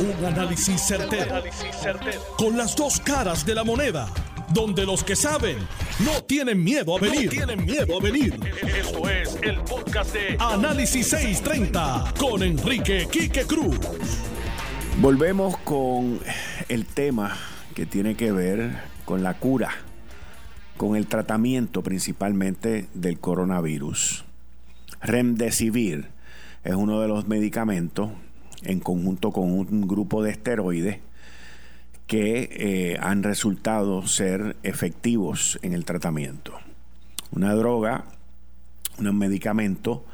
Un análisis certero, Con las dos caras de la moneda. Donde los que saben no tienen miedo a venir. tienen miedo a venir. Esto es el podcast de Análisis 630 con Enrique Quique Cruz. Volvemos con el tema que tiene que ver con la cura, con el tratamiento principalmente del coronavirus. Remdesivir es uno de los medicamentos en conjunto con un grupo de esteroides que eh, han resultado ser efectivos en el tratamiento. Una droga, un medicamento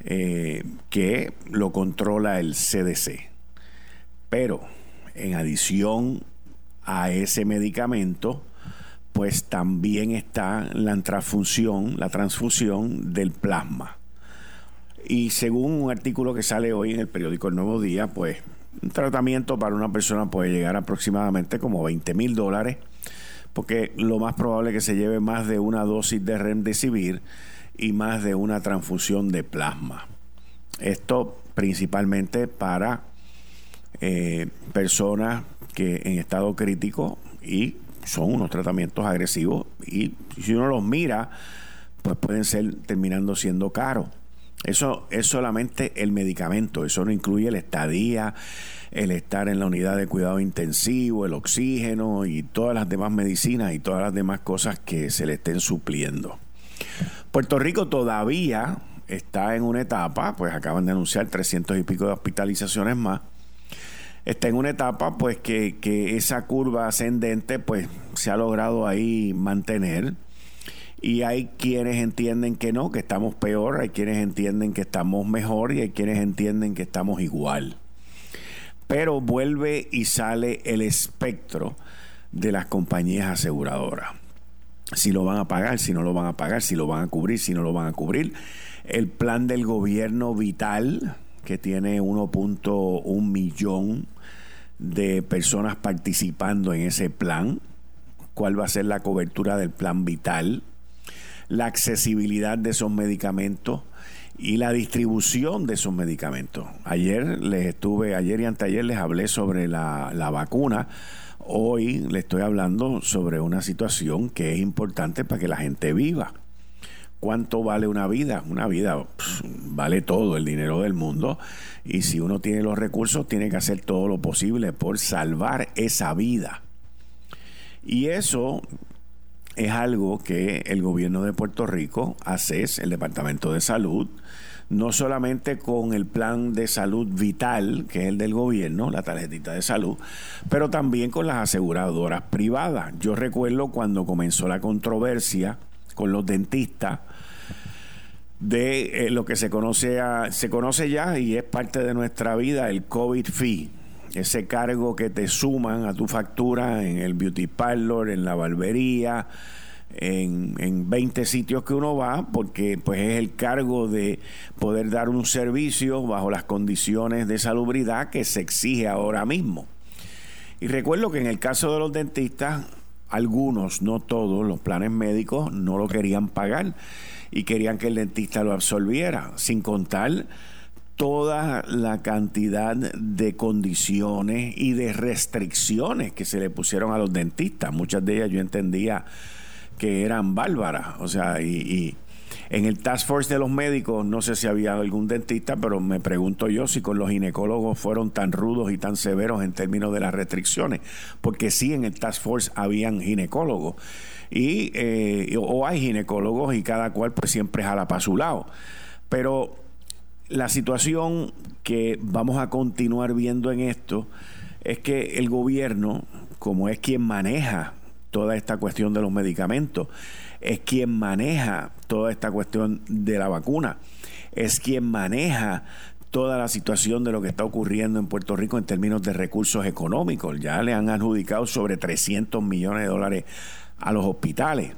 eh, que lo controla el CDC. Pero en adición a ese medicamento, pues también está la transfusión, la transfusión del plasma. Y según un artículo que sale hoy en el periódico El Nuevo Día, pues un tratamiento para una persona puede llegar aproximadamente como 20 mil dólares, porque lo más probable es que se lleve más de una dosis de remdesivir y más de una transfusión de plasma. Esto principalmente para eh, personas que en estado crítico y son unos tratamientos agresivos y si uno los mira, pues pueden ser terminando siendo caros. Eso es solamente el medicamento, eso no incluye la estadía, el estar en la unidad de cuidado intensivo, el oxígeno y todas las demás medicinas y todas las demás cosas que se le estén supliendo. Puerto Rico todavía está en una etapa, pues acaban de anunciar 300 y pico de hospitalizaciones más, está en una etapa pues que, que esa curva ascendente pues se ha logrado ahí mantener y hay quienes entienden que no, que estamos peor, hay quienes entienden que estamos mejor y hay quienes entienden que estamos igual. Pero vuelve y sale el espectro de las compañías aseguradoras. Si lo van a pagar, si no lo van a pagar, si lo van a cubrir, si no lo van a cubrir. El plan del gobierno vital, que tiene 1.1 millón de personas participando en ese plan. ¿Cuál va a ser la cobertura del plan vital? La accesibilidad de esos medicamentos y la distribución de esos medicamentos. Ayer les estuve, ayer y anteayer les hablé sobre la, vacuna. Hoy les estoy hablando sobre una situación que es importante para que la gente viva. ¿Cuánto vale una vida? Una vida vale todo el dinero del mundo y si uno tiene los recursos tiene que hacer todo lo posible por salvar esa vida. Y eso es algo que el gobierno de Puerto Rico hace, el Departamento de Salud, no solamente con el plan de salud vital, que es el del gobierno, la tarjetita de salud, pero también con las aseguradoras privadas. Yo recuerdo cuando comenzó la controversia con los dentistas de eh, lo que se conoce, se conoce ya y es parte de nuestra vida, el COVID fee ese cargo que te suman a tu factura en el beauty parlor, en la barbería, en, en 20 sitios que uno va, porque pues es el cargo de poder dar un servicio bajo las condiciones de salubridad que se exige ahora mismo. Y recuerdo que en el caso de los dentistas, algunos, no todos, los planes médicos no lo querían pagar y querían que el dentista lo absolviera, sin contar toda la cantidad de condiciones y de restricciones que se le pusieron a los dentistas. Muchas de ellas yo entendía que eran bárbaras. O sea, y, en el task force de los médicos, no sé si había algún dentista, pero me pregunto yo si con los ginecólogos fueron tan rudos y tan severos en términos de las restricciones, porque sí en el task force habían ginecólogos. Y, eh, o hay ginecólogos y cada cual pues siempre jala para su lado. Pero la situación que vamos a continuar viendo en esto es que el gobierno, como es quien maneja toda esta cuestión de los medicamentos, es quien maneja toda esta cuestión de la vacuna, es quien maneja toda la situación de lo que está ocurriendo en Puerto Rico en términos de recursos económicos. Ya le han adjudicado sobre 300 millones de dólares a los hospitales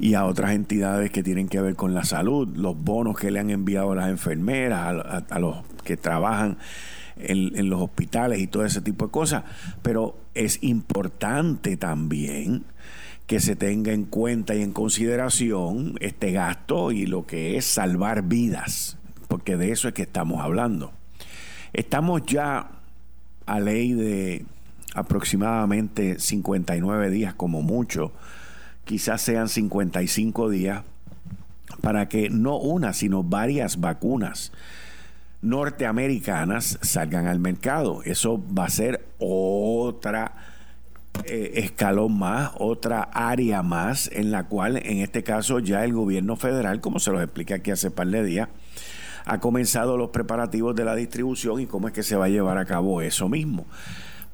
y a otras entidades que tienen que ver con la salud, los bonos que le han enviado a las enfermeras, a, los que trabajan en, en, los hospitales y todo ese tipo de cosas. Pero es importante también que se tenga en cuenta y en consideración este gasto y lo que es salvar vidas, porque de eso es que estamos hablando. Estamos ya a ley de aproximadamente 59 días como mucho, quizás sean 55 días, para que no una, sino varias vacunas norteamericanas salgan al mercado. Eso va a ser otra eh, escalón más, otra área más en la cual en este caso ya el gobierno federal, como se los explica aquí hace par de días, ha comenzado los preparativos de la distribución y cómo es que se va a llevar a cabo eso mismo.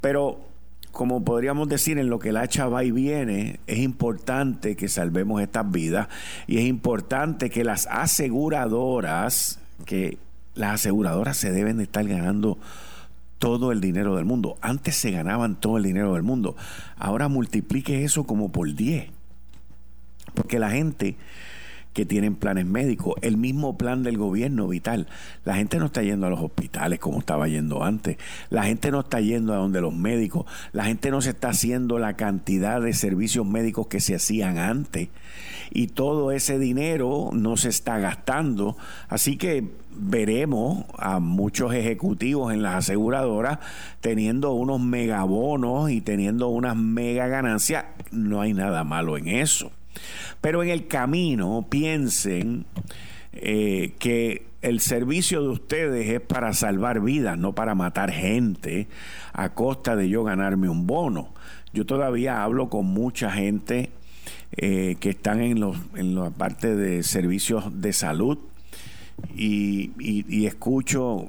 Pero como podríamos decir, en lo que el hacha va y viene, es importante que salvemos estas vidas y es importante que las aseguradoras, que las aseguradoras se deben de estar ganando todo el dinero del mundo. Antes se ganaban todo el dinero del mundo. Ahora multiplique eso como por 10. Porque la gente que tienen planes médicos, el mismo plan del gobierno vital. La gente no está yendo a los hospitales como estaba yendo antes, la gente no está yendo a donde los médicos, la gente no se está haciendo la cantidad de servicios médicos que se hacían antes y todo ese dinero no se está gastando. Así que veremos a muchos ejecutivos en las aseguradoras teniendo unos megabonos y teniendo unas mega ganancias. No hay nada malo en eso. Pero en el camino piensen eh, que el servicio de ustedes es para salvar vidas, no para matar gente a costa de yo ganarme un bono. Yo todavía hablo con mucha gente eh, que están en, los, en la parte de servicios de salud y, y escucho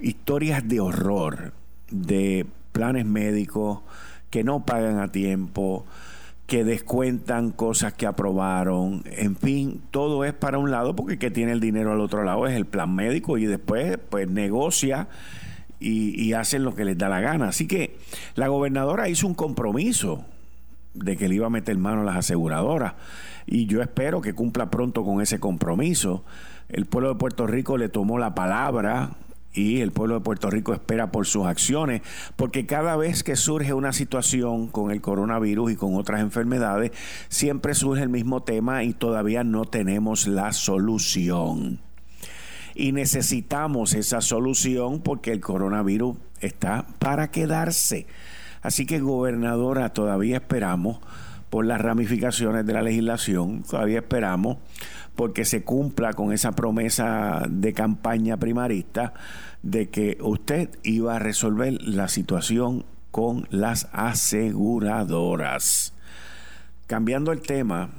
historias de horror de planes médicos que no pagan a tiempo, que descuentan cosas que aprobaron, en fin, todo es para un lado porque el que tiene el dinero al otro lado es el plan médico y después pues negocia y, y hacen lo que les da la gana. Así que la gobernadora hizo un compromiso de que le iba a meter mano a las aseguradoras y yo espero que cumpla pronto con ese compromiso. El pueblo de Puerto Rico le tomó la palabra y el pueblo de Puerto Rico espera por sus acciones, porque cada vez que surge una situación con el coronavirus y con otras enfermedades, siempre surge el mismo tema y todavía no tenemos la solución. Y necesitamos esa solución porque el coronavirus está para quedarse. Así que, gobernadora, todavía esperamos por las ramificaciones de la legislación, todavía esperamos porque se cumpla con esa promesa de campaña primarista de que usted iba a resolver la situación con las aseguradoras. Cambiando el tema,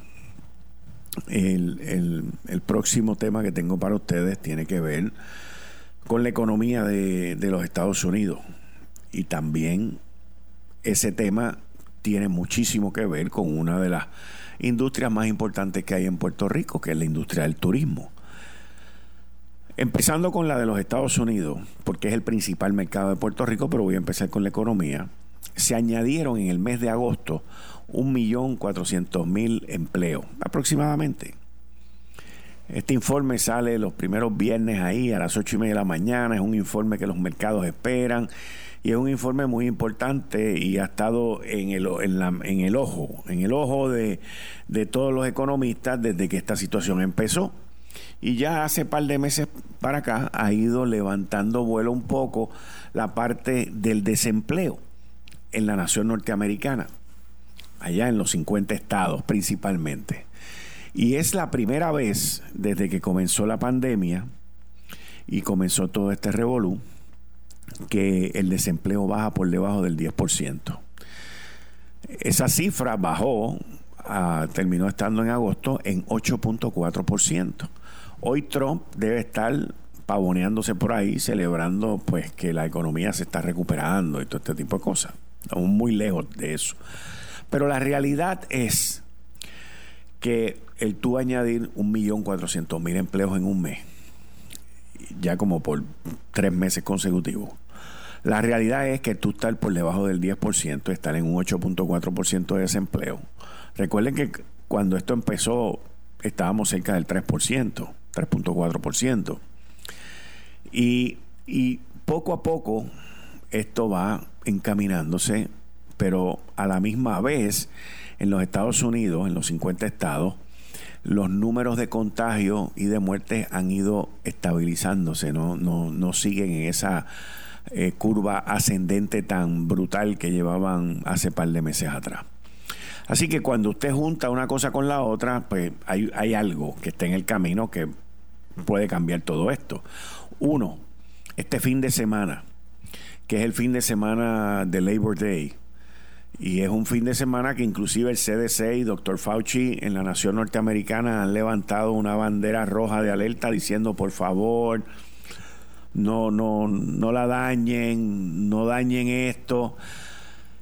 el, próximo tema que tengo para ustedes tiene que ver con la economía de, de los Estados Unidos. Y también ese tema tiene muchísimo que ver con una de las industrias más importantes que hay en Puerto Rico, que es la industria del turismo. Empezando con la de los Estados Unidos, porque es el principal mercado de Puerto Rico, pero voy a empezar con la economía. Se añadieron en el mes de agosto 1.400.000 empleos, aproximadamente. Este informe sale los primeros viernes ahí a las 8 y media de la mañana. Es un informe que los mercados esperan y es un informe muy importante y ha estado en el, en, el ojo, en el ojo de, de todos los economistas desde que esta situación empezó. Y ya hace par de meses para acá ha ido levantando vuelo un poco la parte del desempleo en la nación norteamericana, allá en los 50 estados principalmente. Y es la primera vez desde que comenzó la pandemia y comenzó todo este revolú que el desempleo baja por debajo del 10%. Esa cifra bajó, terminó estando en agosto en 8.4%. Hoy Trump debe estar pavoneándose por ahí, celebrando pues que la economía se está recuperando y todo este tipo de cosas. Estamos muy lejos de eso. Pero la realidad es que el tú añadir 1.400.000 empleos en un mes, ya como por tres meses consecutivos, la realidad es que tú estás por debajo del 10%, estar en un 8.4% de desempleo. Recuerden que cuando esto empezó estábamos cerca del 3%, 3.4%. Y, y poco a poco esto va encaminándose, pero a la misma vez en los Estados Unidos, en los 50 estados, los números de contagio y de muerte han ido estabilizándose, no, no, no siguen en esa eh, curva ascendente tan brutal que llevaban hace par de meses atrás. Así que cuando usted junta una cosa con la otra, pues hay, hay algo que está en el camino que puede cambiar todo esto. Uno, este fin de semana, que es el fin de semana de Labor Day, y es un fin de semana que inclusive el CDC y Dr. Fauci en la nación norteamericana han levantado una bandera roja de alerta diciendo por favor, no, no, no la dañen, no dañen esto.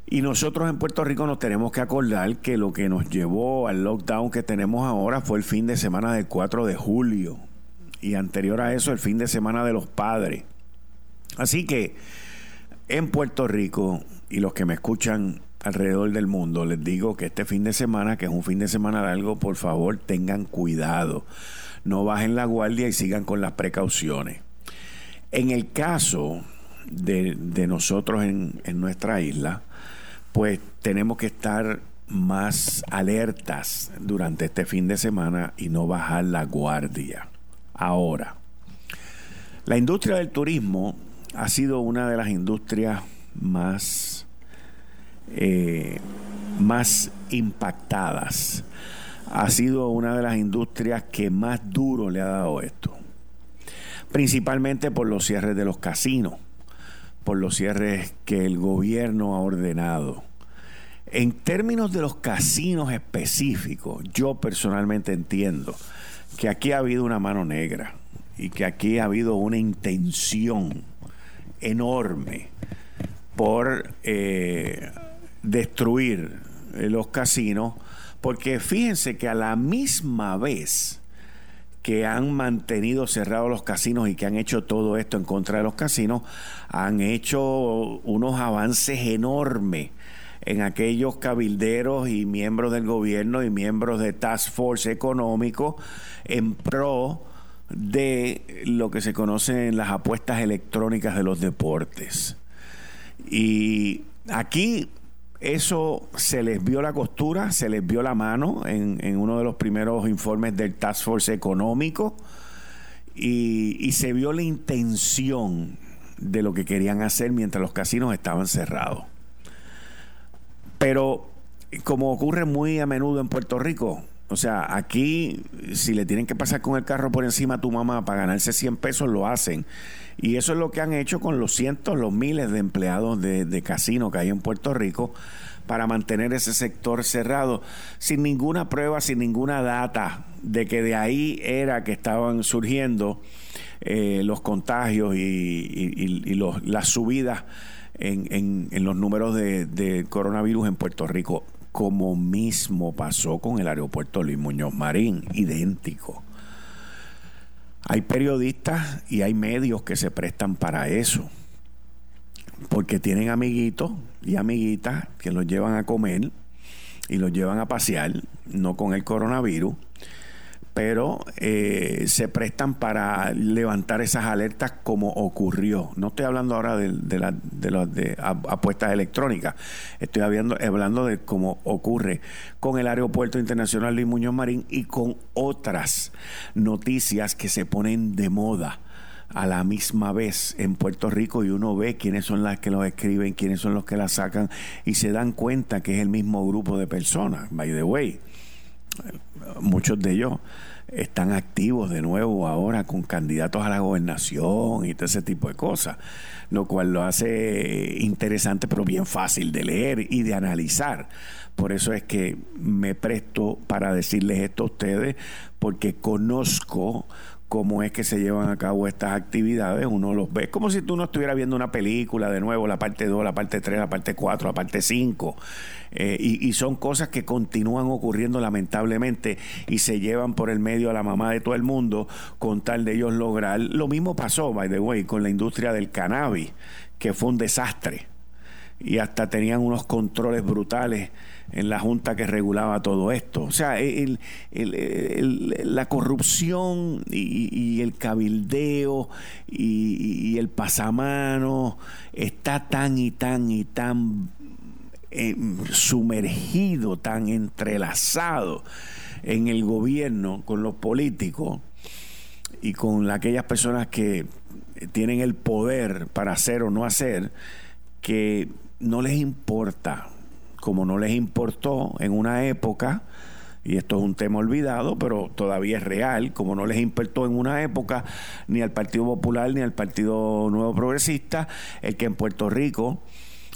Y nosotros en Puerto Rico nos tenemos que acordar que lo que nos llevó al lockdown que tenemos ahora fue el fin de semana del 4 de julio. Y anterior a eso, el fin de semana de los padres. Así que en Puerto Rico, y los que me escuchan alrededor del mundo, les digo que este fin de semana, que es un fin de semana largo, por favor tengan cuidado. No bajen la guardia y sigan con las precauciones. En el caso de, nosotros en, en nuestra isla, pues tenemos que estar más alertas durante este fin de semana y no bajar la guardia. Ahora, la industria del turismo ha sido una de las industrias más, eh, más impactadas. Ha sido una de las industrias que más duro le ha dado esto. Principalmente por los cierres de los casinos, por los cierres que el gobierno ha ordenado. En términos de los casinos específicos, yo personalmente entiendo que aquí ha habido una mano negra y que aquí ha habido una intención enorme por eh, destruir los casinos, porque fíjense que a la misma vez que han mantenido cerrados los casinos y que han hecho todo esto en contra de los casinos, han hecho unos avances enormes en aquellos cabilderos y miembros del gobierno y miembros de Task Force económico en pro de lo que se conoce en las apuestas electrónicas de los deportes. Y aquí eso se les vio la costura, se les vio la mano en, uno de los primeros informes del Task Force económico y, y se vio la intención de lo que querían hacer mientras los casinos estaban cerrados. Pero como ocurre muy a menudo en Puerto Rico, o sea, aquí si le tienen que pasar con el carro por encima a tu mamá para ganarse 100 pesos, lo hacen. Y eso es lo que han hecho con los cientos, los miles de empleados de, de casino que hay en Puerto Rico para mantener ese sector cerrado, sin ninguna prueba, sin ninguna data de que de ahí era que estaban surgiendo eh, los contagios y, las subidas en, los números de coronavirus en Puerto Rico como mismo pasó con el aeropuerto Luis Muñoz Marín, idéntico. Hay periodistas y hay medios que se prestan para eso, porque tienen amiguitos y amiguitas que los llevan a comer y los llevan a pasear, no con el coronavirus, pero eh, se prestan para levantar esas alertas como ocurrió. No estoy hablando ahora de, las de, apuestas electrónicas, estoy hablando, hablando de cómo ocurre con el Aeropuerto Internacional Luis Muñoz Marín y con otras noticias que se ponen de moda a la misma vez en Puerto Rico y uno ve quiénes son las que los escriben, quiénes son los que las sacan y se dan cuenta que es el mismo grupo de personas, by the way. Muchos de ellos están activos de nuevo ahora con candidatos a la gobernación y todo ese tipo de cosas, lo cual lo hace interesante pero bien fácil de leer y de analizar. Por eso es que me presto para decirles esto a ustedes, porque conozco cómo es que se llevan a cabo estas actividades, uno los ve como si tú no estuvieras viendo una película de nuevo, la parte 2, la parte 3, la parte 4, la parte 5, eh, y, y, son cosas que continúan ocurriendo lamentablemente y se llevan por el medio a la mamá de todo el mundo con tal de ellos lograr. Lo mismo pasó, by the way, con la industria del cannabis, que fue un desastre, y hasta tenían unos controles brutales en la junta que regulaba todo esto. O sea, la corrupción y, el cabildeo y, el pasamano está tan y tan y tan eh, sumergido, tan entrelazado en el gobierno con los políticos y con aquellas personas que tienen el poder para hacer o no hacer, que no les importa, como no les importó en una época, y esto es un tema olvidado, pero todavía es real, como no les importó en una época ni al Partido Popular ni al Partido Nuevo Progresista, el que en Puerto Rico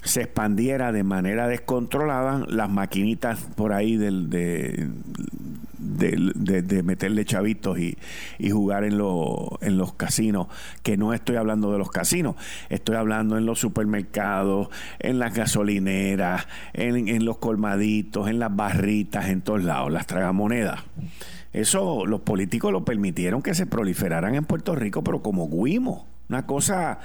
se expandiera de manera descontrolada las maquinitas por ahí del, de, de, meterle chavitos y, jugar en, en los casinos, que no estoy hablando de los casinos, estoy hablando en los supermercados, en las gasolineras, en, en los colmaditos, en las barritas, en todos lados, las tragamonedas. Eso los políticos lo permitieron que se proliferaran en Puerto Rico, pero como guimo, una cosa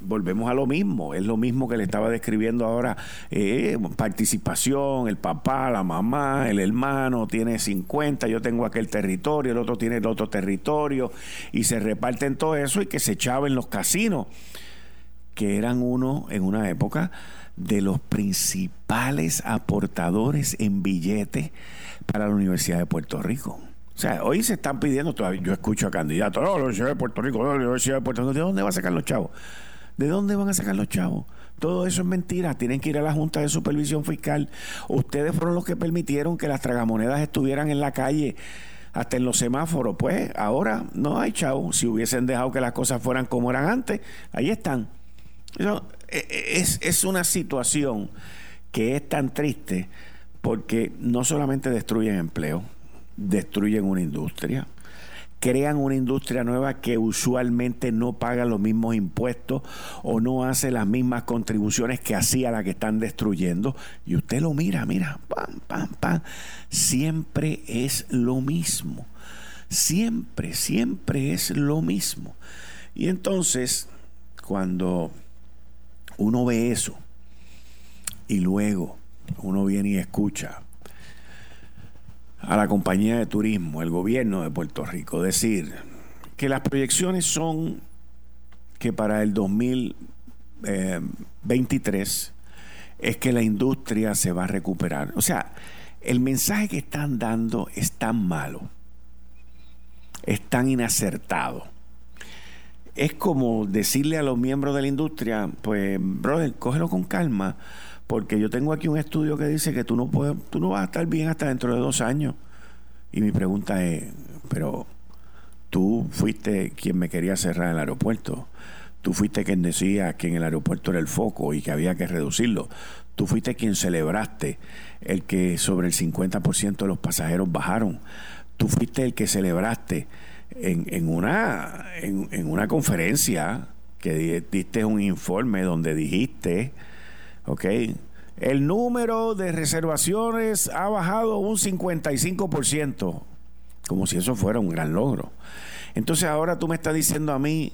volvemos a lo mismo, es lo mismo que le estaba describiendo ahora, eh, participación, el papá, la mamá, el hermano tiene 50, yo tengo aquel territorio, el otro tiene el otro territorio, y se reparten todo eso y que se echaban los casinos, que eran uno en una época de los principales aportadores en billetes para la Universidad de Puerto Rico. O sea, hoy se están pidiendo yo escucho a candidatos, no, la Universidad de Puerto Rico, la Universidad de Puerto Rico, ¿de dónde va a sacar los chavos? ¿De dónde van a sacar los chavos? Todo eso es mentira. Tienen que ir a la Junta de Supervisión Fiscal. Ustedes fueron los que permitieron que las tragamonedas estuvieran en la calle, hasta en los semáforos. Pues ahora no hay chavos. Si hubiesen dejado que las cosas fueran como eran antes, ahí están. E, e, es una situación que es tan triste porque no solamente destruyen empleo, destruyen una industria crean una industria nueva que usualmente no paga los mismos impuestos o no hace las mismas contribuciones que hacía la que están destruyendo. Y usted lo mira, mira, pam, pam, pam. Siempre es lo mismo. Siempre, siempre es lo mismo. Y entonces, cuando uno ve eso y luego uno viene y escucha a la compañía de turismo, el gobierno de Puerto Rico, decir que las proyecciones son que para el 2023 es que la industria se va a recuperar. O sea, el mensaje que están dando es tan malo, es tan inacertado. Es como decirle a los miembros de la industria, pues, brother, cógelo con calma porque yo tengo aquí un estudio que dice que tú no puedes, tú no vas a estar bien hasta dentro de dos años. Y mi pregunta es, pero tú fuiste quien me quería cerrar el aeropuerto. Tú fuiste quien decía que en el aeropuerto era el foco y que había que reducirlo. Tú fuiste quien celebraste el que sobre el 50% de los pasajeros bajaron. Tú fuiste el que celebraste en, en una, en, en una conferencia que diste un informe donde dijiste ¿ok? El número de reservaciones ha bajado un 55%, como si eso fuera un gran logro. Entonces ahora tú me estás diciendo a mí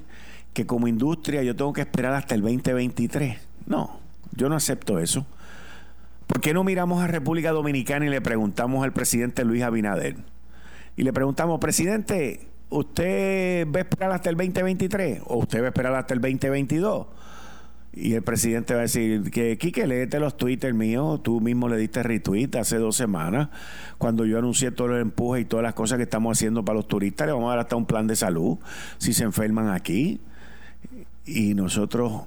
que como industria yo tengo que esperar hasta el 2023. No, yo no acepto eso. ¿Por qué no miramos a República Dominicana y le preguntamos al presidente Luis Abinader? Y le preguntamos, presidente, ¿usted va a esperar hasta el 2023 o usted va a esperar hasta el 2022? Y el presidente va a decir que, Quique, léete los Twitter míos. Tú mismo le diste retweet hace dos semanas, cuando yo anuncié todo el empuje y todas las cosas que estamos haciendo para los turistas. Le vamos a dar hasta un plan de salud si se enferman aquí. Y nosotros,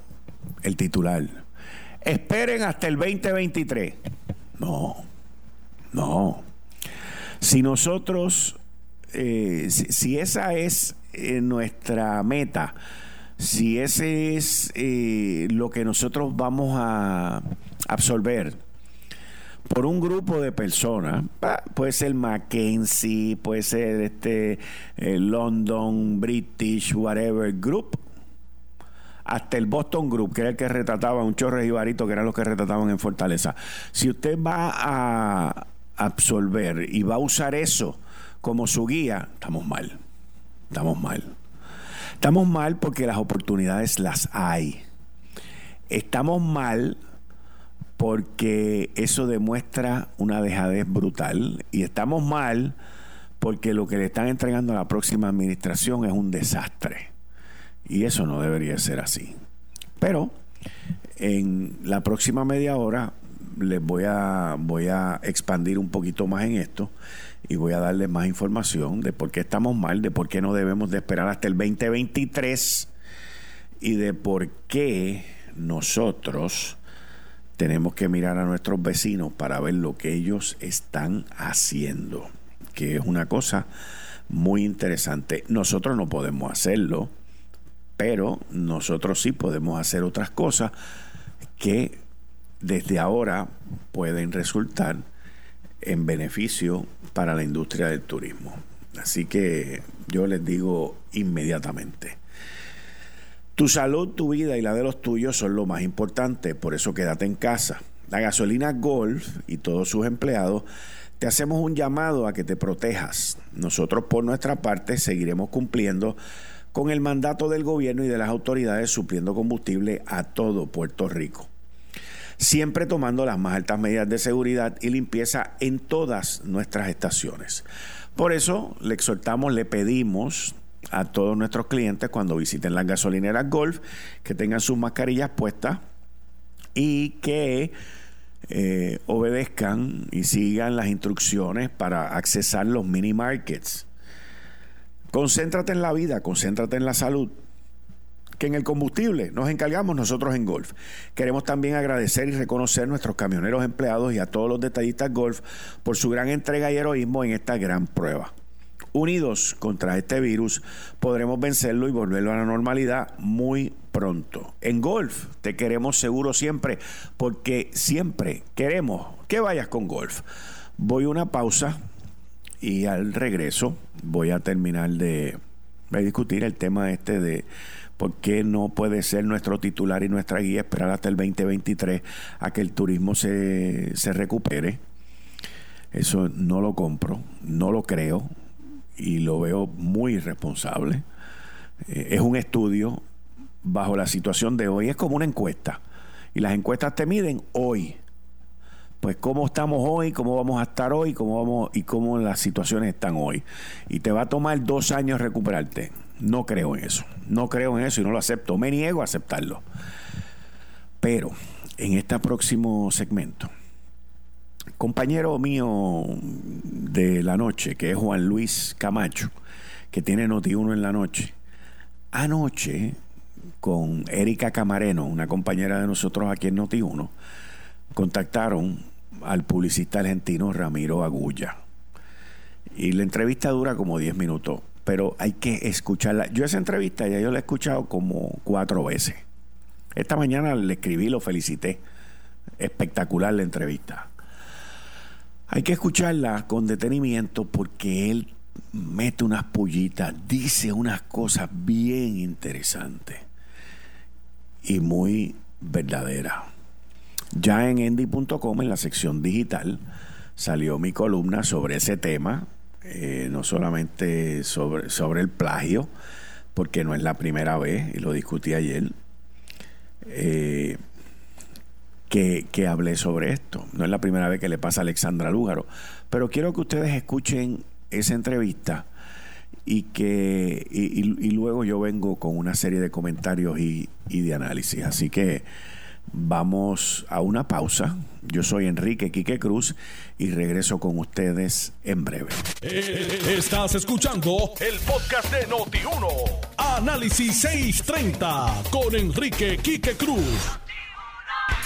el titular, esperen hasta el 2023. No, no. Si nosotros, eh, si, esa es eh, nuestra meta, si ese es eh, lo que nosotros vamos a absorber por un grupo de personas, puede ser Mackenzie, puede ser este eh, London, British, whatever group, hasta el Boston Group, que era el que retrataba un chorro y barito, que eran los que retrataban en Fortaleza. Si usted va a absorber y va a usar eso como su guía, estamos mal. Estamos mal. Estamos mal porque las oportunidades las hay. Estamos mal porque eso demuestra una dejadez brutal. Y estamos mal porque lo que le están entregando a la próxima administración es un desastre. Y eso no debería ser así. Pero en la próxima media hora les voy a, voy a expandir un poquito más en esto y voy a darles más información de por qué estamos mal, de por qué no debemos de esperar hasta el 2023 y de por qué nosotros tenemos que mirar a nuestros vecinos para ver lo que ellos están haciendo, que es una cosa muy interesante. Nosotros no podemos hacerlo, pero nosotros sí podemos hacer otras cosas que desde ahora pueden resultar en beneficio para la industria del turismo. Así que yo les digo inmediatamente, tu salud, tu vida y la de los tuyos son lo más importante, por eso quédate en casa. La gasolina Golf y todos sus empleados te hacemos un llamado a que te protejas. Nosotros por nuestra parte seguiremos cumpliendo con el mandato del gobierno y de las autoridades supliendo combustible a todo Puerto Rico siempre tomando las más altas medidas de seguridad y limpieza en todas nuestras estaciones. Por eso le exhortamos, le pedimos a todos nuestros clientes cuando visiten las gasolineras Golf que tengan sus mascarillas puestas y que eh, obedezcan y sigan las instrucciones para accesar los mini markets. Concéntrate en la vida, concéntrate en la salud que en el combustible nos encargamos nosotros en Golf. Queremos también agradecer y reconocer a nuestros camioneros empleados y a todos los detallistas Golf por su gran entrega y heroísmo en esta gran prueba. Unidos contra este virus, podremos vencerlo y volverlo a la normalidad muy pronto. En Golf te queremos seguro siempre, porque siempre queremos que vayas con Golf. Voy a una pausa y al regreso voy a terminar de, de discutir el tema este de ¿Por qué no puede ser nuestro titular y nuestra guía esperar hasta el 2023 a que el turismo se, recupere? Eso no lo compro, no lo creo y lo veo muy irresponsable. Eh, es un estudio bajo la situación de hoy, es como una encuesta. Y las encuestas te miden hoy. Pues cómo estamos hoy, cómo vamos a estar hoy, cómo vamos y cómo las situaciones están hoy. Y te va a tomar dos años recuperarte. No creo en eso. No creo en eso y no lo acepto. Me niego a aceptarlo. Pero en este próximo segmento, compañero mío de la noche, que es Juan Luis Camacho, que tiene Noti1 en la noche, anoche con Erika Camareno, una compañera de nosotros aquí en Noti1, contactaron al publicista argentino Ramiro Agulla. Y la entrevista dura como 10 minutos pero hay que escucharla. Yo esa entrevista ya yo la he escuchado como cuatro veces. Esta mañana le escribí, lo felicité. Espectacular la entrevista. Hay que escucharla con detenimiento porque él mete unas pullitas, dice unas cosas bien interesantes y muy verdaderas. Ya en endy.com, en la sección digital, salió mi columna sobre ese tema eh, no solamente sobre, sobre el plagio, porque no es la primera vez, y lo discutí ayer, eh, que, que, hablé sobre esto. No es la primera vez que le pasa a Alexandra Lúgaro, pero quiero que ustedes escuchen esa entrevista y que y, luego yo vengo con una serie de comentarios y, y de análisis. Así que Vamos a una pausa. Yo soy Enrique Quique Cruz y regreso con ustedes en breve. Eh, estás escuchando el podcast de Noti1. Análisis 630 con Enrique Quique Cruz.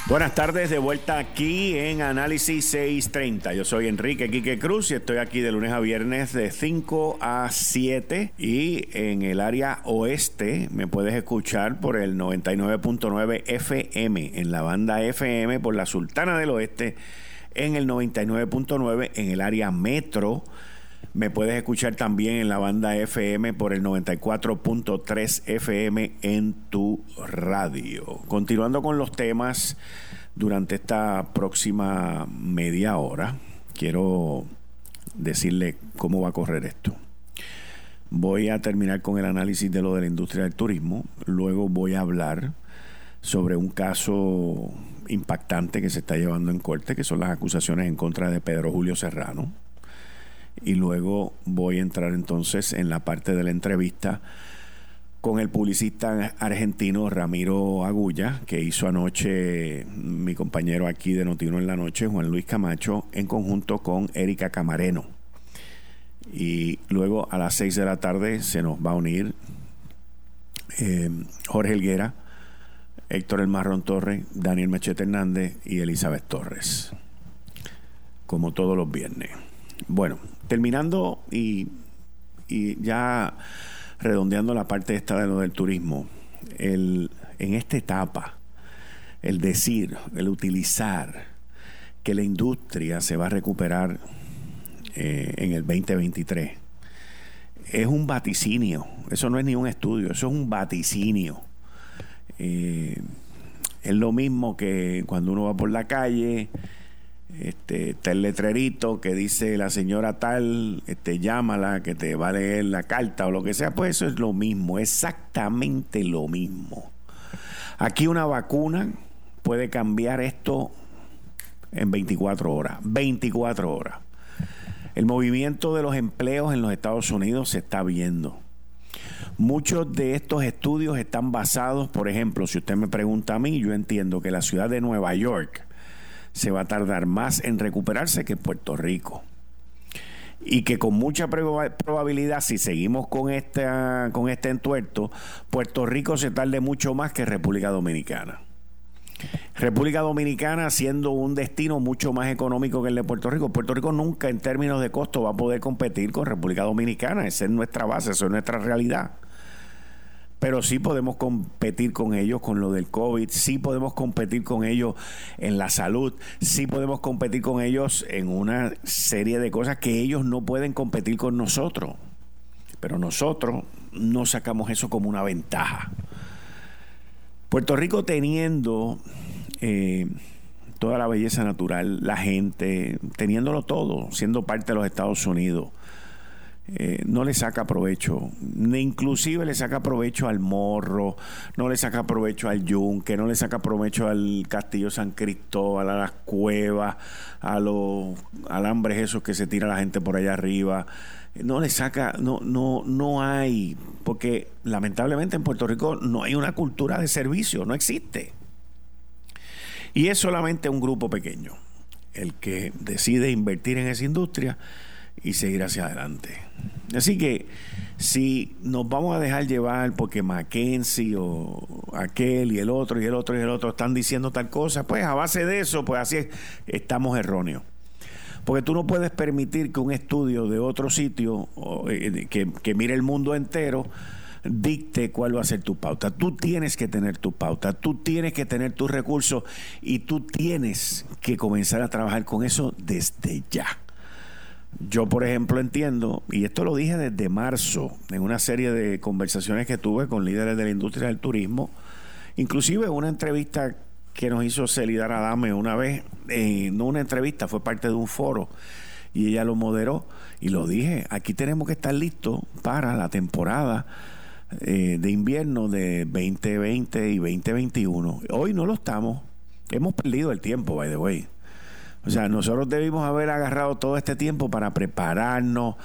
Buenas tardes, de vuelta aquí en Análisis 630. Yo soy Enrique Quique Cruz y estoy aquí de lunes a viernes de 5 a 7 y en el área oeste me puedes escuchar por el 99.9 FM en la banda FM por la Sultana del Oeste en el 99.9 en el área metro me puedes escuchar también en la banda FM por el 94.3 FM en tu radio. Continuando con los temas durante esta próxima media hora, quiero decirle cómo va a correr esto. Voy a terminar con el análisis de lo de la industria del turismo, luego voy a hablar sobre un caso impactante que se está llevando en corte, que son las acusaciones en contra de Pedro Julio Serrano y luego voy a entrar entonces en la parte de la entrevista con el publicista argentino Ramiro Agulla, que hizo anoche mi compañero aquí de Notino en la Noche, Juan Luis Camacho, en conjunto con Erika Camareno. Y luego a las seis de la tarde se nos va a unir eh, Jorge Helguera, Héctor El Marrón Torres, Daniel Machete Hernández y Elizabeth Torres. Como todos los viernes. Bueno, terminando y, y ya redondeando la parte esta de lo del turismo, el, en esta etapa, el decir, el utilizar que la industria se va a recuperar eh, en el 2023 es un vaticinio, eso no es ni un estudio, eso es un vaticinio. Eh, es lo mismo que cuando uno va por la calle, este, está el letrerito que dice la señora tal, este, llámala, que te va a leer la carta o lo que sea, pues eso es lo mismo, exactamente lo mismo. Aquí una vacuna puede cambiar esto en 24 horas, 24 horas. El movimiento de los empleos en los Estados Unidos se está viendo. Muchos de estos estudios están basados, por ejemplo, si usted me pregunta a mí, yo entiendo que la ciudad de Nueva York se va a tardar más en recuperarse que Puerto Rico. Y que con mucha probabilidad, si seguimos con, esta, con este entuerto, Puerto Rico se tarde mucho más que República Dominicana. República Dominicana siendo un destino mucho más económico que el de Puerto Rico. Puerto Rico nunca en términos de costo va a poder competir con República Dominicana. Esa es nuestra base, esa es nuestra realidad. Pero sí podemos competir con ellos con lo del COVID, sí podemos competir con ellos en la salud, sí podemos competir con ellos en una serie de cosas que ellos no pueden competir con nosotros. Pero nosotros no sacamos eso como una ventaja. Puerto Rico teniendo eh, toda la belleza natural, la gente, teniéndolo todo, siendo parte de los Estados Unidos, eh, no le saca provecho, ni inclusive le saca provecho al morro, no le saca provecho al yunque, no le saca provecho al castillo San Cristóbal, a las cuevas, a los alambres esos que se tira la gente por allá arriba no le saca, no, no, no hay, porque lamentablemente en Puerto Rico no hay una cultura de servicio, no existe. Y es solamente un grupo pequeño el que decide invertir en esa industria y seguir hacia adelante. Así que si nos vamos a dejar llevar porque Mackenzie o aquel y el otro y el otro y el otro están diciendo tal cosa, pues a base de eso, pues así estamos erróneos. Porque tú no puedes permitir que un estudio de otro sitio eh, que, mire el mundo entero dicte cuál va a ser tu pauta. Tú tienes que tener tu pauta, tú tienes que tener tus recursos y tú tienes que comenzar a trabajar con eso desde ya. Yo, por ejemplo, entiendo, y esto lo dije desde marzo, en una serie de conversaciones que tuve con líderes de la industria del turismo, inclusive una entrevista que nos hizo Celidar Adame una vez, en no una entrevista, fue parte de un foro y ella lo moderó y lo dije, aquí tenemos que estar listos para la temporada eh, de invierno de 2020 y 2021. Hoy no lo estamos, hemos perdido el tiempo, by the way. O sea, nosotros debimos haber agarrado todo este tiempo para prepararnos,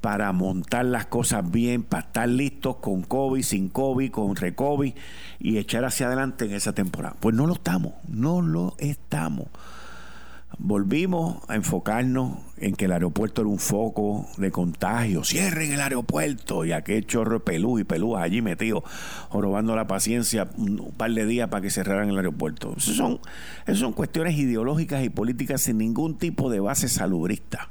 para montar las cosas bien, para estar listos con COVID, sin COVID, con re-COVID y echar hacia adelante en esa temporada. Pues no lo estamos, no lo estamos. Volvimos a enfocarnos en que el aeropuerto era un foco de contagio. Cierren el aeropuerto y aquel chorro de pelú y pelú allí metido, robando la paciencia un par de días para que cerraran el aeropuerto. Eso son, eso son cuestiones ideológicas y políticas sin ningún tipo de base salubrista.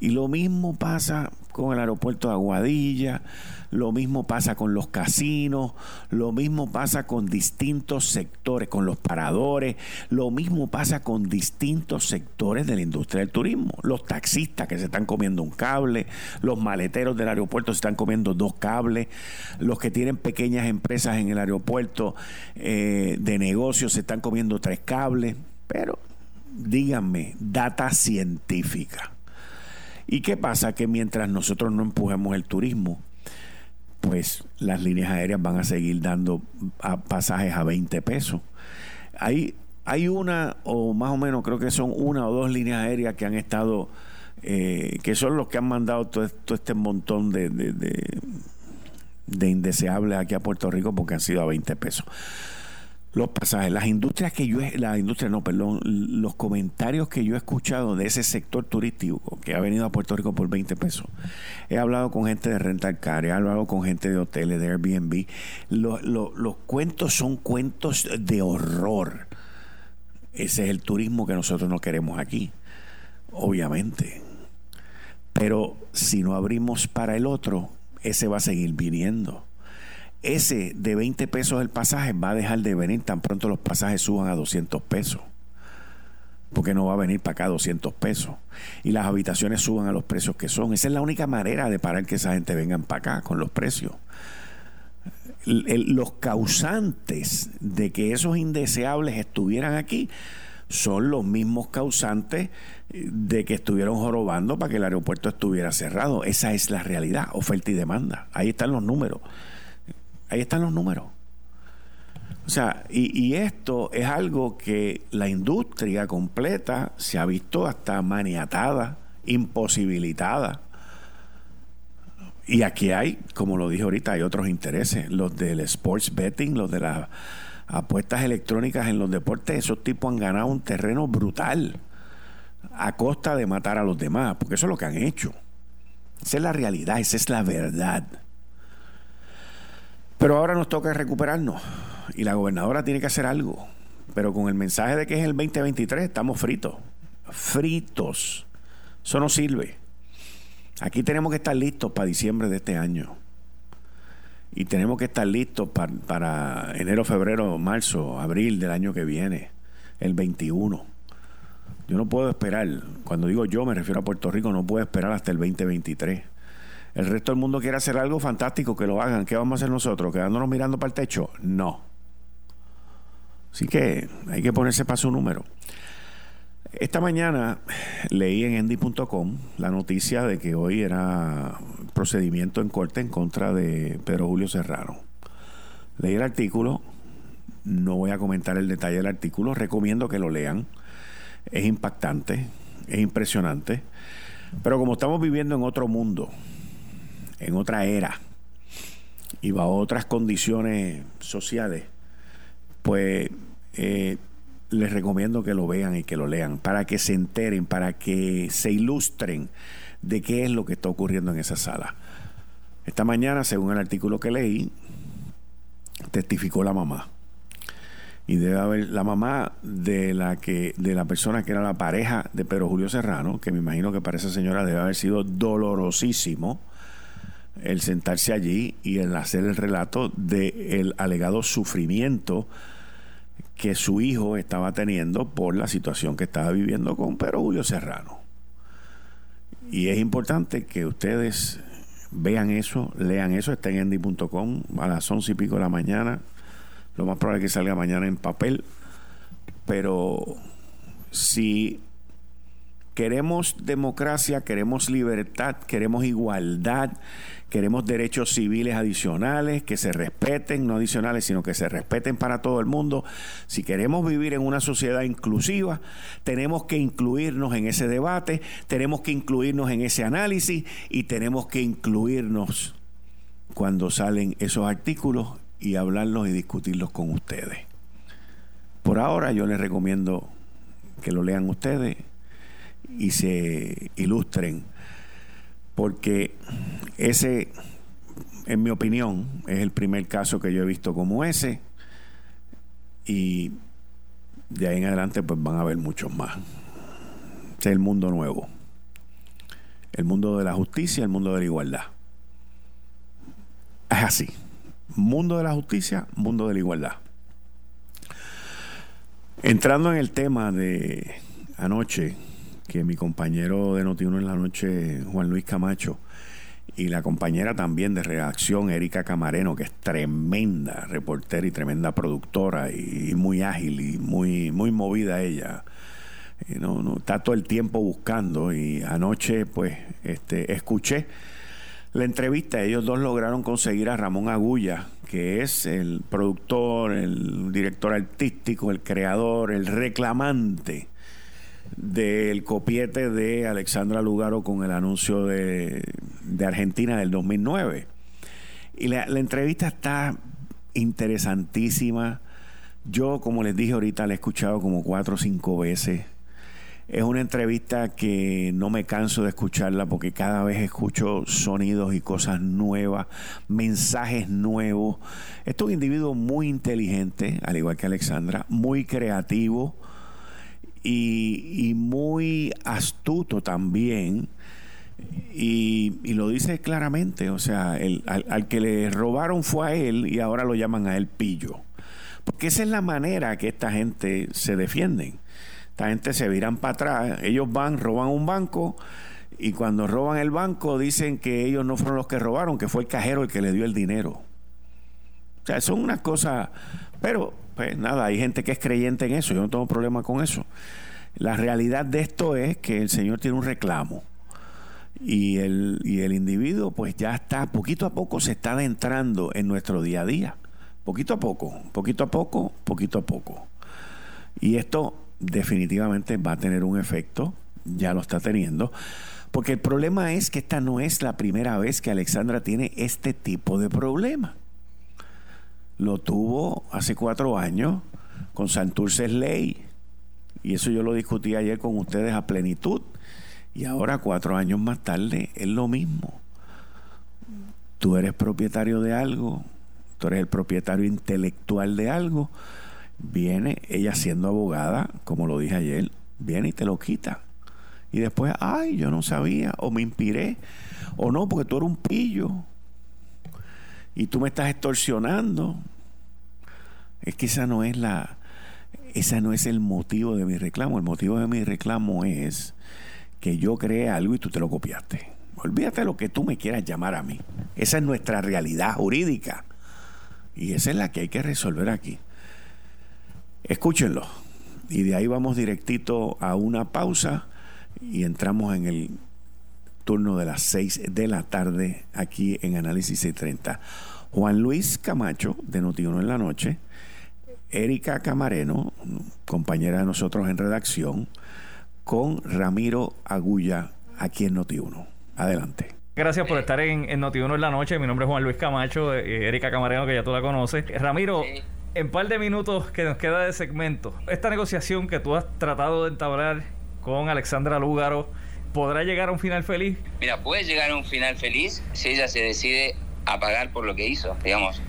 Y lo mismo pasa con el aeropuerto de Aguadilla, lo mismo pasa con los casinos, lo mismo pasa con distintos sectores, con los paradores, lo mismo pasa con distintos sectores de la industria del turismo. Los taxistas que se están comiendo un cable, los maleteros del aeropuerto se están comiendo dos cables, los que tienen pequeñas empresas en el aeropuerto eh, de negocios se están comiendo tres cables, pero díganme, data científica ¿Y qué pasa? Que mientras nosotros no empujemos el turismo, pues las líneas aéreas van a seguir dando pasajes a 20 pesos. Hay, hay una, o más o menos creo que son una o dos líneas aéreas que han estado, eh, que son los que han mandado todo, este montón de, de, de, de indeseables aquí a Puerto Rico porque han sido a 20 pesos. Los pasajes, las industrias que yo, la industria no, perdón, los comentarios que yo he escuchado de ese sector turístico que ha venido a Puerto Rico por 20 pesos. He hablado con gente de rental car, he hablado con gente de hoteles, de Airbnb. Los, los cuentos son cuentos de horror. Ese es el turismo que nosotros no queremos aquí, obviamente. Pero si no abrimos para el otro, ese va a seguir viniendo ese de 20 pesos el pasaje va a dejar de venir tan pronto los pasajes suban a 200 pesos. Porque no va a venir para acá 200 pesos. Y las habitaciones suban a los precios que son. Esa es la única manera de parar que esa gente vengan para acá con los precios. los causantes de que esos indeseables estuvieran aquí son los mismos causantes de que estuvieron jorobando para que el aeropuerto estuviera cerrado. Esa es la realidad, oferta y demanda. Ahí están los números. Ahí están los números. O sea, y, esto es algo que la industria completa se ha visto hasta maniatada, imposibilitada. Y aquí hay, como lo dije ahorita, hay otros intereses, los del sports betting, los de las apuestas electrónicas en los deportes, esos tipos han ganado un terreno brutal a costa de matar a los demás, porque eso es lo que han hecho. Esa es la realidad, esa es la verdad. Pero ahora nos toca recuperarnos y la gobernadora tiene que hacer algo. Pero con el mensaje de que es el 2023 estamos fritos. Fritos. Eso no sirve. Aquí tenemos que estar listos para diciembre de este año. Y tenemos que estar listos para, enero, febrero, marzo, abril del año que viene, el 21. Yo no puedo esperar, cuando digo yo me refiero a Puerto Rico, no puedo esperar hasta el 2023 el resto del mundo quiere hacer algo fantástico, que lo hagan. ¿Qué vamos a hacer nosotros? ¿Quedándonos mirando para el techo? No. Así que hay que ponerse para su número. Esta mañana leí en endy.com la noticia de que hoy era procedimiento en corte en contra de Pedro Julio Serrano. Leí el artículo, no voy a comentar el detalle del artículo, recomiendo que lo lean. Es impactante, es impresionante, pero como estamos viviendo en otro mundo, en otra era y bajo otras condiciones sociales, pues eh, les recomiendo que lo vean y que lo lean, para que se enteren, para que se ilustren de qué es lo que está ocurriendo en esa sala. Esta mañana, según el artículo que leí, testificó la mamá. Y debe haber la mamá de la que, de la persona que era la pareja de Pedro Julio Serrano, que me imagino que para esa señora debe haber sido dolorosísimo el sentarse allí y el hacer el relato del alegado sufrimiento que su hijo estaba teniendo por la situación que estaba viviendo con Pedro Julio Serrano. Y es importante que ustedes vean eso, lean eso, está en endy.com a las once y pico de la mañana. Lo más probable es que salga mañana en papel. Pero si queremos democracia, queremos libertad, queremos igualdad, Queremos derechos civiles adicionales que se respeten, no adicionales, sino que se respeten para todo el mundo. Si queremos vivir en una sociedad inclusiva, tenemos que incluirnos en ese debate, tenemos que incluirnos en ese análisis y tenemos que incluirnos cuando salen esos artículos y hablarlos y discutirlos con ustedes. Por ahora yo les recomiendo que lo lean ustedes y se ilustren porque ese, en mi opinión, es el primer caso que yo he visto como ese y de ahí en adelante pues van a haber muchos más. es el mundo nuevo. El mundo de la justicia, el mundo de la igualdad. Es así. Mundo de la justicia, mundo de la igualdad. Entrando en el tema de anoche, que mi compañero de Notiuno en la noche, Juan Luis Camacho, y la compañera también de redacción, Erika Camareno, que es tremenda reportera y tremenda productora y, muy ágil y muy, muy movida ella. no, no, está todo el tiempo buscando y anoche pues este, escuché la entrevista. Ellos dos lograron conseguir a Ramón Agulla, que es el productor, el director artístico, el creador, el reclamante del copiete de Alexandra Lugaro con el anuncio de, Argentina del 2009. Y la, entrevista está interesantísima, Yo, como les dije ahorita, la he escuchado como cuatro o cinco veces. Es una entrevista que no me canso de escucharla porque cada vez escucho sonidos y cosas nuevas, mensajes nuevos. Este es un individuo muy inteligente, al igual que Alexandra, muy creativo y, muy astuto también. Y, lo dice claramente, o sea, al, al, que le robaron fue a él y ahora lo llaman a él pillo. Porque esa es la manera que esta gente se defienden. Esta gente se viran para atrás, ellos van, roban un banco y cuando roban el banco dicen que ellos no fueron los que robaron, que fue el cajero el que le dio el dinero. O sea, son unas cosas, pero pues nada, hay gente que es creyente en eso, yo no tengo problema con eso. La realidad de esto es que el Señor tiene un reclamo y el, y el individuo pues ya está, poquito a poco se está adentrando en nuestro día a día. Poquito a poco, poquito a poco, poquito a poco. Y esto definitivamente va a tener un efecto, ya lo está teniendo, porque el problema es que esta no es la primera vez que Alexandra tiene este tipo de problema. Lo tuvo hace cuatro años con Santurce Ley, y eso yo lo discutí ayer con ustedes a plenitud, y ahora cuatro años más tarde es lo mismo. Tú eres propietario de algo, tú eres el propietario intelectual de algo, viene ella siendo abogada, como lo dije ayer, viene y te lo quita. Y después, ay, yo no sabía, o me inspiré, o no, porque tú eres un pillo. Y tú me estás extorsionando. Es que esa no es la, esa no es el motivo de mi reclamo. El motivo de mi reclamo es que yo creé algo y tú te lo copiaste. Olvídate de lo que tú me quieras llamar a mí. Esa es nuestra realidad jurídica. Y esa es la que hay que resolver aquí. Escúchenlo. Y de ahí vamos directito a una pausa y entramos en el turno de las 6 de la tarde aquí en Análisis 630. Juan Luis Camacho, de Notiuno en la Noche, Erika Camareno, compañera de nosotros en redacción, con Ramiro Agulla aquí en Notiuno. Adelante. Gracias por estar en, en Noti1 en la noche. Mi nombre es Juan Luis Camacho, eh, Erika Camareno, que ya tú la conoces. Ramiro, en par de minutos que nos queda de segmento, esta negociación que tú has tratado de entablar con Alexandra Lúgaro, ¿podrá llegar a un final feliz? Mira, puede llegar a un final feliz si ella se decide a pagar por lo que hizo, digamos.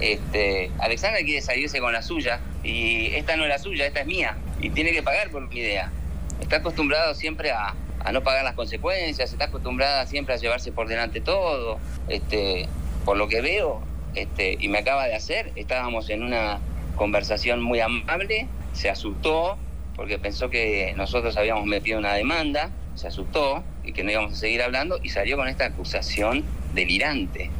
este, Alexandra quiere salirse con la suya y esta no es la suya, esta es mía y tiene que pagar por mi idea. Está acostumbrado siempre a, no pagar las consecuencias, está acostumbrada siempre a llevarse por delante todo. Este, por lo que veo, este, y me acaba de hacer, estábamos en una conversación muy amable, se asustó porque pensó que nosotros habíamos metido una demanda, se asustó y que no íbamos a seguir hablando y salió con esta acusación delirante.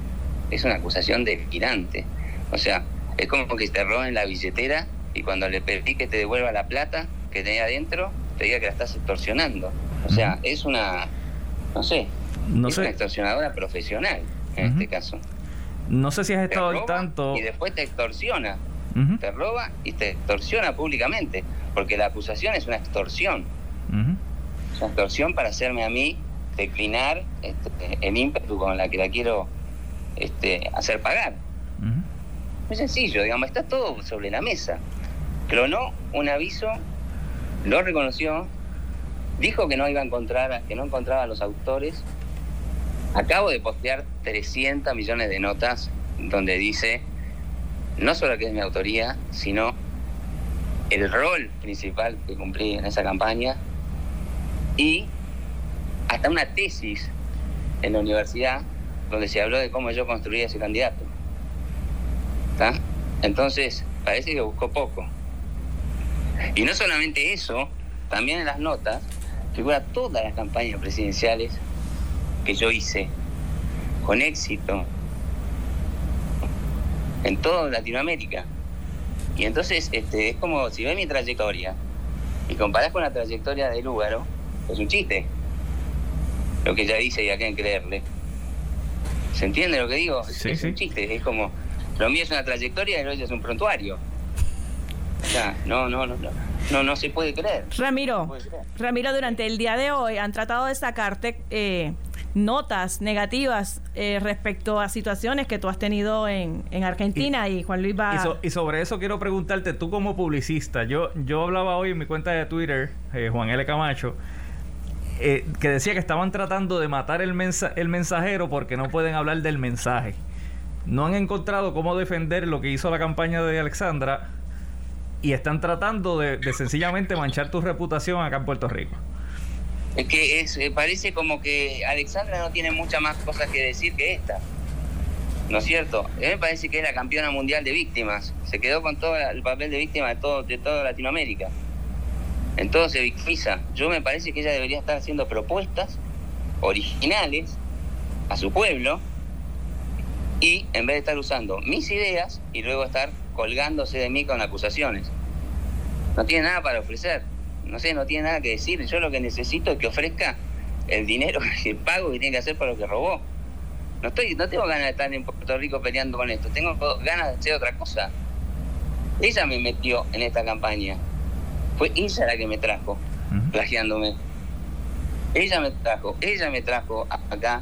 Es una acusación delirante. O sea, es como que te roben la billetera y cuando le pedí que te devuelva la plata que tenía adentro, te diga que la estás extorsionando. O sea, es una, no sé, no es una extorsionadora profesional en este caso. No sé si has estado al tanto. Y después te extorsiona. Te roba y te extorsiona públicamente. Porque la acusación es una extorsión. Es una extorsión para hacerme a mí declinar este, el ímpetu con la que la quiero este, hacer pagar. Muy sencillo, digamos, está todo sobre la mesa. Clonó un aviso, lo reconoció, Dijo que no iba a encontrar, que no encontraba a los autores. Acabo de postear 300 millones de notas donde dice no solo que es mi autoría, sino el rol principal que cumplí en esa campaña y hasta una tesis en la universidad donde se habló de cómo yo construía ese candidato. Entonces, parece que buscó poco. Y no solamente eso, también en las notas figura todas las campañas presidenciales que yo hice con éxito en toda Latinoamérica. Y entonces este, es como si ves mi trayectoria y comparás con la trayectoria de Lúgaro, es un chiste lo que ella dice y a quién creerle. ¿Se entiende lo que digo? es un chiste, es como, lo mío es una trayectoria y lo ella es un prontuario. O sea, no, no, no, no. No, no se puede creer. Ramiro, Ramiro, durante el día de hoy han tratado de sacarte eh, notas negativas eh, respecto a situaciones que tú has tenido en, en Argentina y, Juan Luis va... Y, sobre eso quiero preguntarte, tú como publicista, yo, yo hablaba hoy en mi cuenta de Twitter, eh, Juan L. Camacho, eh, que decía que estaban tratando de matar el, el mensajero porque no pueden hablar del mensaje. No han encontrado cómo defender lo que hizo la campaña de Alexandra y están tratando de, sencillamente manchar tu reputación acá en Puerto Rico. Es que eh, parece como que Alexandra no tiene muchas más cosas que decir que esta. ¿No es cierto? A mí me parece que es la campeona mundial de víctimas. Se quedó con todo el papel de víctima de todo, de toda Latinoamérica. En todo se victimiza. Yo me parece que ella debería estar haciendo propuestas originales a su pueblo y en vez de estar usando mis ideas y luego estar colgándose de mí con acusaciones. No tiene nada para ofrecer no sé, no tiene nada que decir. Yo lo que necesito es que ofrezca el dinero, el pago que tiene que hacer para lo que robó. No estoy, no tengo ganas de estar en Puerto Rico peleando con esto, tengo ganas de hacer otra cosa. Ella me metió en esta campaña. Fue ella la que me trajo, plagiándome. Ella me trajo, ella me trajo acá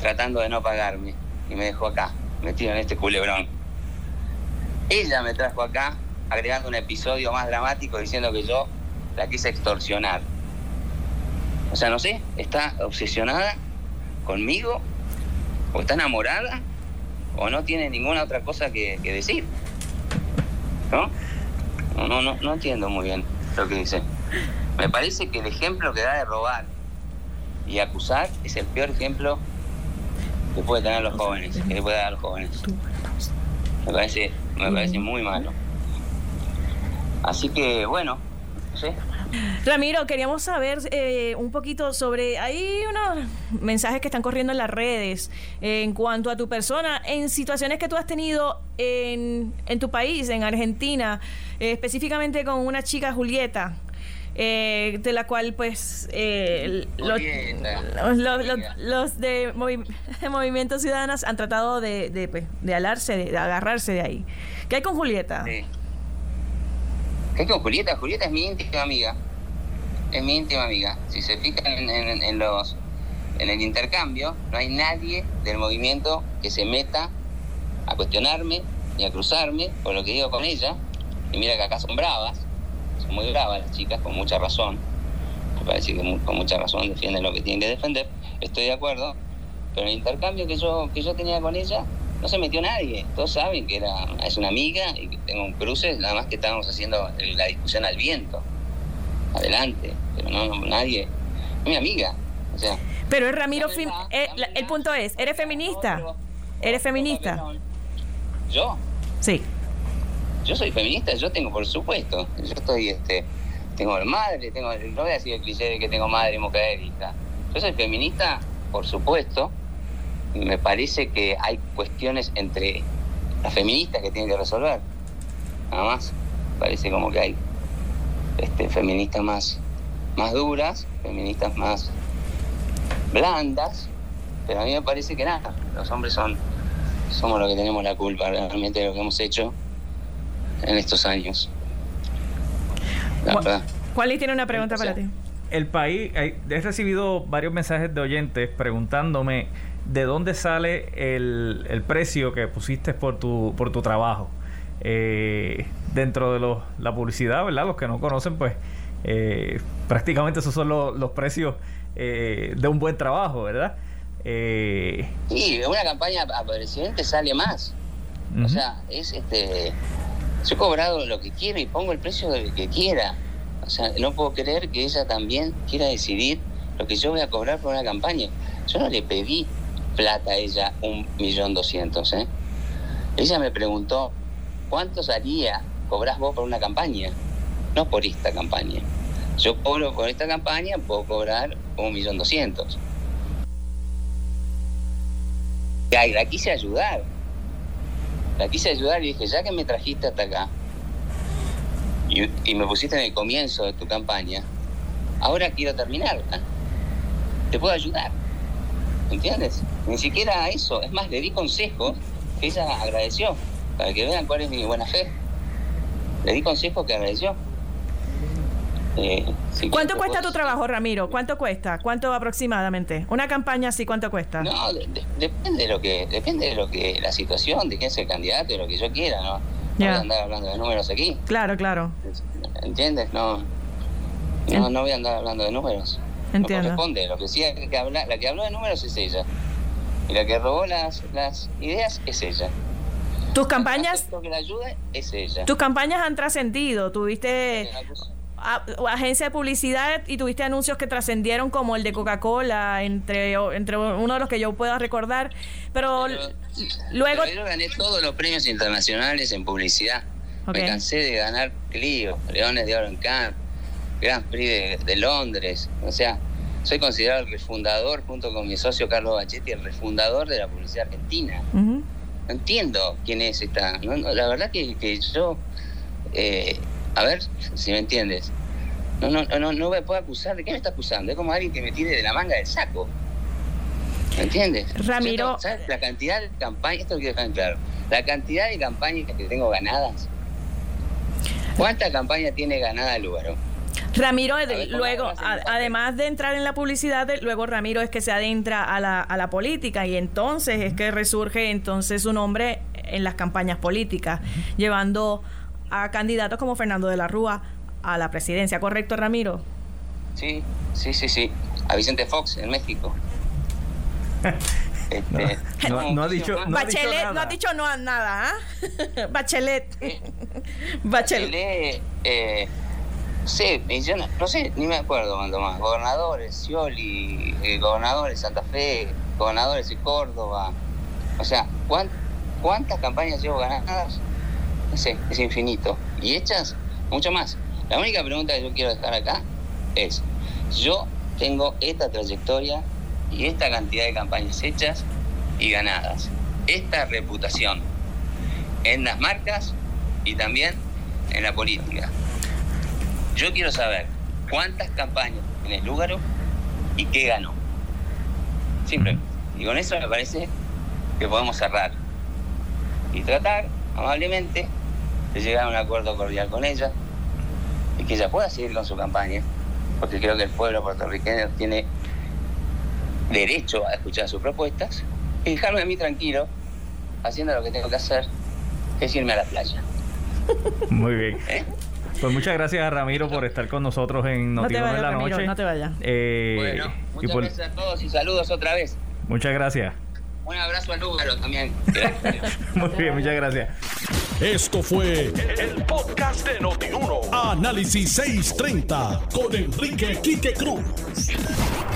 tratando de no pagarme y me dejó acá, metido en este culebrón. Ella me trajo acá agregando un episodio más dramático diciendo que yo la quise extorsionar. O sea, no sé, está obsesionada conmigo, o está enamorada, o no tiene ninguna otra cosa que, decir. ¿No? No, no, no, no entiendo muy bien lo que dice. Me parece que el ejemplo que da de robar y acusar es el peor ejemplo que puede tener los jóvenes, que le puede dar a los jóvenes. Me parece, me parece muy malo. Así que bueno, Ramiro, queríamos saber eh, un poquito sobre, hay unos mensajes que están corriendo en las redes en cuanto a tu persona, en situaciones que tú has tenido en, tu país, en Argentina, eh, específicamente con una chica Julieta. Eh, de la cual pues los, de, Movimiento Ciudadanas han tratado de, de, pues, de, alarse, de, agarrarse de ahí. ¿Qué hay con Julieta? Sí. Es con Julieta, Julieta es mi íntima amiga. Es mi íntima amiga. Si se fijan en, los en el intercambio, no hay nadie del movimiento que se meta a cuestionarme ni a cruzarme por lo que digo con ella. Y mira que acá son bravas, son muy bravas las chicas, con mucha razón. Me parece que con mucha razón defienden lo que tienen que defender. Estoy de acuerdo. Pero el intercambio que yo, que yo tenía con ella, no se metió nadie. Todos saben que era, es una amiga y que tengo un cruce, nada más que estábamos haciendo la discusión al viento. Adelante, pero no, nadie. Es mi amiga. O sea, pero es Ramiro, eh, el punto es, ¿eres feminista? ¿Eres feminista? ¿Yo? Sí. Yo soy feminista, yo tengo, por supuesto. Yo estoy, este, tengo madre, tengo, no voy a decir el cliché de que tengo madre, mujer, hija. Yo soy feminista, por supuesto, me parece que hay cuestiones entre las feministas que tienen que resolver. Nada más. Parece como que hay este, feministas más, más duras, feministas más blandas, pero a mí me parece que nada, los hombres son somos los que tenemos la culpa realmente de lo que hemos hecho en estos años. ¿Cuál tiene una pregunta para ti? El país, he recibido varios mensajes de oyentes preguntándome de dónde sale el, precio que pusiste por tu, por tu trabajo. Eh, dentro de la publicidad, ¿verdad? Los que no conocen, pues eh, prácticamente esos son los, precios eh, de un buen trabajo, ¿verdad? sí, una campaña a presidente sale más. O sea, es este. Yo he cobrado lo que quiero y pongo el precio del que quiera. O sea, no puedo creer que ella también quiera decidir lo que yo voy a cobrar por una campaña. Yo no le pedí plata ella un millón doscientos, ¿eh? Ella me preguntó, ¿cuánto salía, cobras vos por una campaña? No por esta campaña. Yo cobro por esta campaña, puedo cobrar un millón doscientos. La quise ayudar. La quise ayudar y dije, ya que me trajiste hasta acá y, y me pusiste en el comienzo de tu campaña, ahora quiero terminarla. Te puedo ayudar. ¿Entiendes? Ni siquiera eso. Es más, le di consejos que ella agradeció, para que vean cuál es mi buena fe. Le di consejos que agradeció. Eh, ¿Cuánto cuesta tu trabajo, Ramiro? ¿Cuánto cuesta? ¿Cuánto aproximadamente? Una campaña así, ¿cuánto cuesta? No, depende de lo que, depende de lo que, la situación, de quién es el candidato, de lo que yo quiera, ¿no? No voy a andar hablando de números aquí. Claro, claro. ¿Entiendes? No, no, no voy a andar hablando de números. Entiendo. No corresponde. Lo que sí, que habla, la que habló de números es ella. Y la que robó las, las ideas es ella. Tus campañas. que la ayuda es ella. Tus campañas han trascendido. Tuviste agencia de publicidad y tuviste anuncios que trascendieron como el de Coca-Cola, entre, entre uno de los que yo pueda recordar. Pero, luego. yo gané todos los premios internacionales en publicidad. Me cansé de ganar Clio, Leones de Oro en Grand Prix de, Londres. O sea, soy considerado el refundador, junto con mi socio Carlos Bachetti, el refundador de la publicidad argentina. No entiendo quién es esta. la verdad que, que yo. Eh, a ver si me entiendes. No, no, no, no me puedo acusar. ¿De qué me está acusando? Es como alguien que me tire de la manga del saco. ¿Me entiendes? Ramiro. ¿Sabes la cantidad de campañas? Esto quiero dejar claro. La cantidad de campañas que tengo ganadas. ¿Cuántas campañas tiene ganada el lugar? Ramiro, luego, además de entrar en la publicidad, luego Ramiro es que se adentra a la, a la política y entonces es que resurge entonces su nombre en las campañas políticas, llevando a candidatos como Fernando de la Rúa a la presidencia, ¿correcto, Ramiro? Sí, sí, sí, sí. A Vicente Fox en México. Este, no, ha dicho no Bachelet ha no ha dicho no a nada ¿ah? Bachelet Bachelet eh, yo no, sé ni me acuerdo cuánto más gobernadores Scioli eh, gobernadores Santa Fe gobernadores de Córdoba o sea ¿cuántas campañas llevo ganadas sé, es infinito. Y hechas mucho más. La única pregunta que yo quiero dejar acá es, yo tengo esta trayectoria y esta cantidad de campañas hechas y ganadas. Esta reputación en las marcas y también en la política. Yo quiero saber cuántas campañas en el lugar y qué ganó. Simple. Y con eso me parece que podemos cerrar y tratar amablemente de llegar a un acuerdo cordial con ella y que ella pueda seguir con su campaña, porque creo que el pueblo puertorriqueño tiene derecho a escuchar sus propuestas y dejarme a mí tranquilo haciendo lo que tengo que hacer, que es irme a la playa. Muy bien. ¿Eh? Pues muchas gracias a Ramiro por estar con nosotros en Noticias no de la Noche. No te vayas. Eh, bueno, muchas gracias a todos y saludos otra vez. Muchas gracias. Un abrazo al número también. Muy bien, muchas gracias. Esto fue el, podcast de Notiuno. Análisis 630 con Enrique Quique Cruz.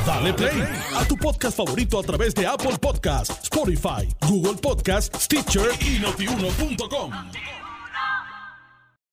Dale play a tu podcast favorito a través de Apple Podcasts, Spotify, Google Podcasts, Stitcher y notiuno.com.